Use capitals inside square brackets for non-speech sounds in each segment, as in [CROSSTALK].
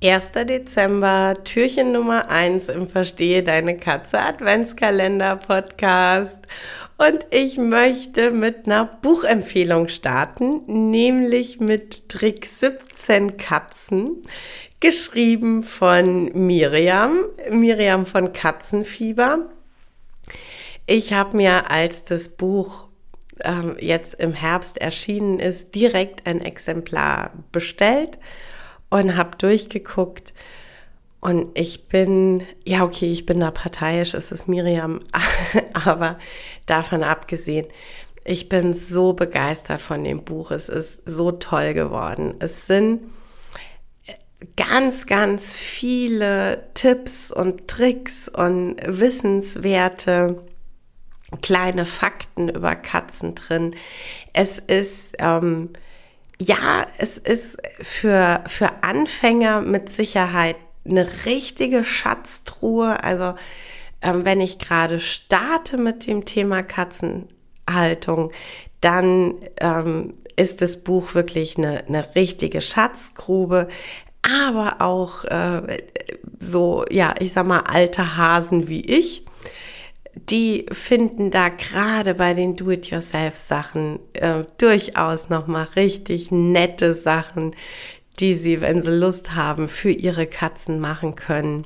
1. Dezember, Türchen Nummer 1 im Verstehe Deine Katze Adventskalender Podcast. Und ich möchte mit einer Buchempfehlung starten, nämlich mit Trick 17 Katzen, geschrieben von Miriam, Miriam von Katzenfieber. Ich habe mir, als das Buch ähm, jetzt im Herbst erschienen ist, direkt ein Exemplar bestellt und habe durchgeguckt. Und ich bin, ja, okay, ich bin da parteiisch, es ist Miriam, [LAUGHS] aber davon abgesehen, ich bin so begeistert von dem Buch. Es ist so toll geworden. Es sind ganz, ganz viele Tipps und Tricks und Wissenswerte, kleine Fakten über Katzen drin. Es ist, ähm, ja, es ist für, für Anfänger mit Sicherheit eine richtige Schatztruhe. Also ähm, wenn ich gerade starte mit dem Thema Katzenhaltung, dann ähm, ist das Buch wirklich eine, eine richtige Schatzgrube. Aber auch äh, so, ja, ich sag mal, alte Hasen wie ich die finden da gerade bei den Do-it-yourself-Sachen äh, durchaus nochmal richtig nette Sachen, die sie, wenn sie Lust haben, für ihre Katzen machen können.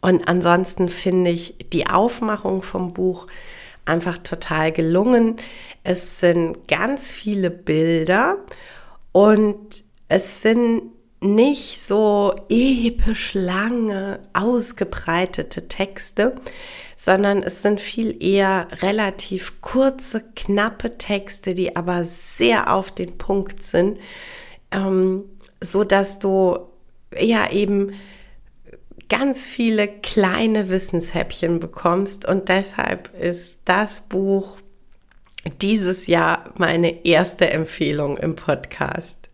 Und ansonsten finde ich die Aufmachung vom Buch einfach total gelungen. Es sind ganz viele Bilder und es sind nicht so episch lange, ausgebreitete Texte, sondern es sind viel eher relativ kurze, knappe Texte, die aber sehr auf den Punkt sind, ähm, so dass du ja eben ganz viele kleine Wissenshäppchen bekommst und deshalb ist das Buch dieses Jahr meine erste Empfehlung im Podcast.